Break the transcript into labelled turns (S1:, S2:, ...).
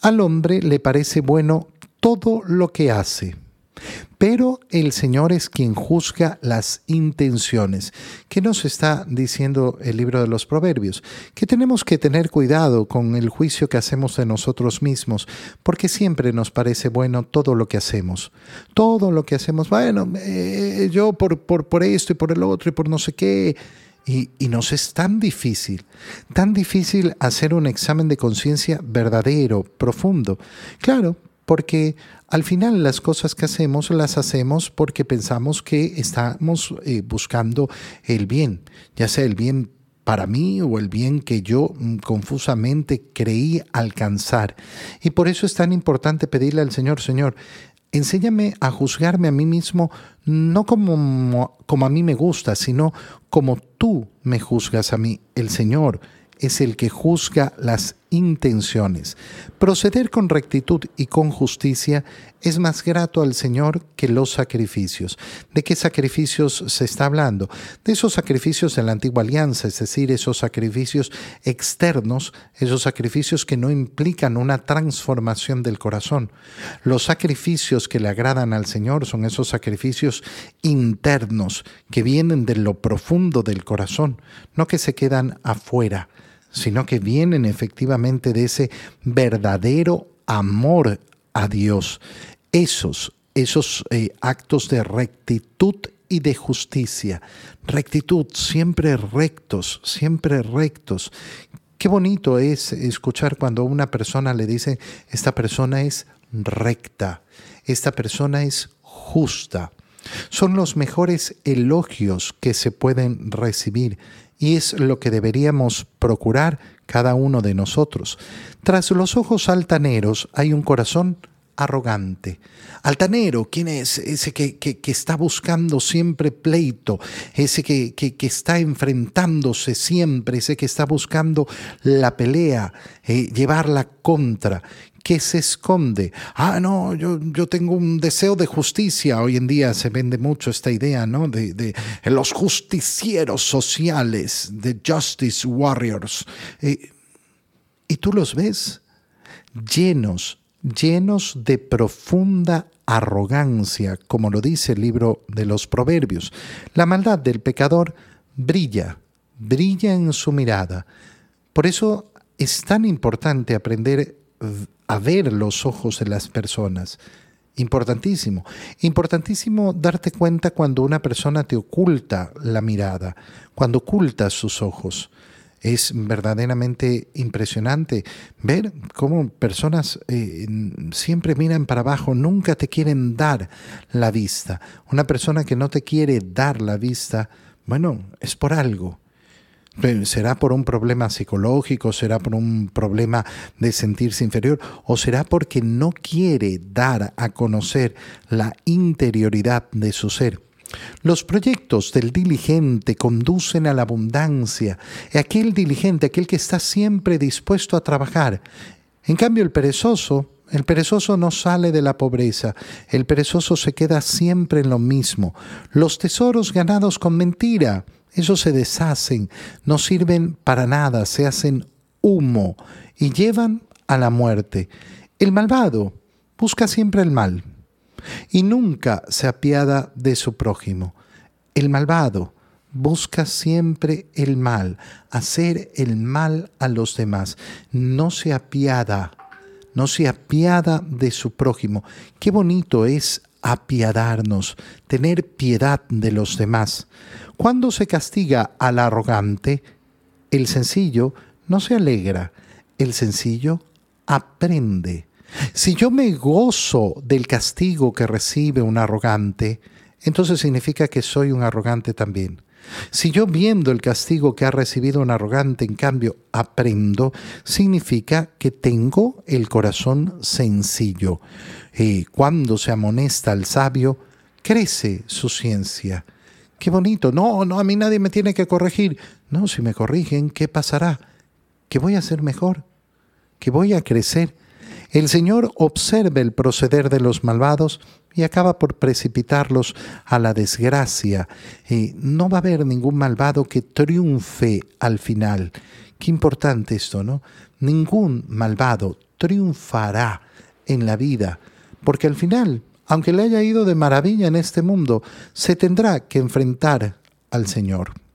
S1: Al hombre le parece bueno todo lo que hace pero el Señor es quien juzga las intenciones. ¿Qué nos está diciendo el libro de los Proverbios? Que tenemos que tener cuidado con el juicio que hacemos de nosotros mismos, porque siempre nos parece bueno todo lo que hacemos. Todo lo que hacemos, bueno, eh, yo por, por, por esto y por el otro y por no sé qué. Y, nos es tan difícil, tan difícil hacer un examen de conciencia verdadero, profundo. Claro, porque al final las cosas que hacemos las hacemos porque pensamos que estamos eh, buscando el bien, ya sea el bien para mí o el bien que yo mm, confusamente creí alcanzar. Y por eso es tan importante pedirle al Señor, Señor, enséñame a juzgarme a mí mismo no como, como a mí me gusta, sino como tú me juzgas a mí, el Señor es el que juzga las intenciones. Proceder con rectitud y con justicia es más grato al Señor que los sacrificios. ¿De qué sacrificios se está hablando? De esos sacrificios de la antigua alianza, es decir, esos sacrificios externos, esos sacrificios que no implican una transformación del corazón. Los sacrificios que le agradan al Señor son esos sacrificios internos que vienen de lo profundo del corazón, no que se quedan afuera sino que vienen efectivamente de ese verdadero amor a Dios. Esos, esos eh, actos de rectitud y de justicia. Rectitud, siempre rectos, siempre rectos. Qué bonito es escuchar cuando una persona le dice, esta persona es recta, esta persona es justa. Son los mejores elogios que se pueden recibir y es lo que deberíamos procurar cada uno de nosotros. Tras los ojos altaneros hay un corazón arrogante. Altanero, ¿quién es? Ese que, que, está buscando siempre pleito, ese que, que, está enfrentándose siempre, ese que está buscando la pelea, eh, llevarla contra que se esconde. Ah, no, yo, yo tengo un deseo de justicia. Hoy en día se vende mucho esta idea, ¿no? De, de los justicieros sociales, de justice warriors. Eh, y tú los ves llenos, llenos de profunda arrogancia, como lo dice el libro de los Proverbios. La maldad del pecador brilla, brilla en su mirada. Por eso es tan importante aprender a ver los ojos de las personas. Importantísimo. Importantísimo darte cuenta cuando una persona te oculta la mirada, cuando oculta sus ojos. Es verdaderamente impresionante ver cómo personas eh, siempre miran para abajo, nunca te quieren dar la vista. Una persona que no te quiere dar la vista, bueno, es por algo ¿Será por un problema psicológico? ¿Será por un problema de sentirse inferior? ¿O será porque no quiere dar a conocer la interioridad de su ser? Los proyectos del diligente conducen a la abundancia. Aquel diligente, aquel que está siempre dispuesto a trabajar. En cambio, el perezoso, el perezoso no sale de la pobreza, el perezoso se queda siempre en lo mismo. Los tesoros ganados con mentira, esos se deshacen, no sirven para nada, se hacen humo y llevan a la muerte. El malvado busca siempre el mal y nunca se apiada de su prójimo. El malvado busca siempre el mal, hacer el mal a los demás. No se apiada, no se apiada de su prójimo. Qué bonito es apiadarnos, tener piedad de los demás. Cuando se castiga al arrogante, el sencillo no se alegra, el sencillo aprende. Si yo me gozo del castigo que recibe un arrogante, entonces significa que soy un arrogante también. Si yo viendo el castigo que ha recibido un arrogante, en cambio, aprendo, significa que tengo el corazón sencillo. Y cuando se amonesta al sabio, crece su ciencia. Qué bonito. No, no, a mí nadie me tiene que corregir. No, si me corrigen, ¿qué pasará? Que voy a ser mejor, que voy a crecer. El Señor observa el proceder de los malvados y acaba por precipitarlos a la desgracia. Y no va a haber ningún malvado que triunfe al final. Qué importante esto, ¿no? Ningún malvado triunfará en la vida, porque al final, aunque le haya ido de maravilla en este mundo, se tendrá que enfrentar al Señor.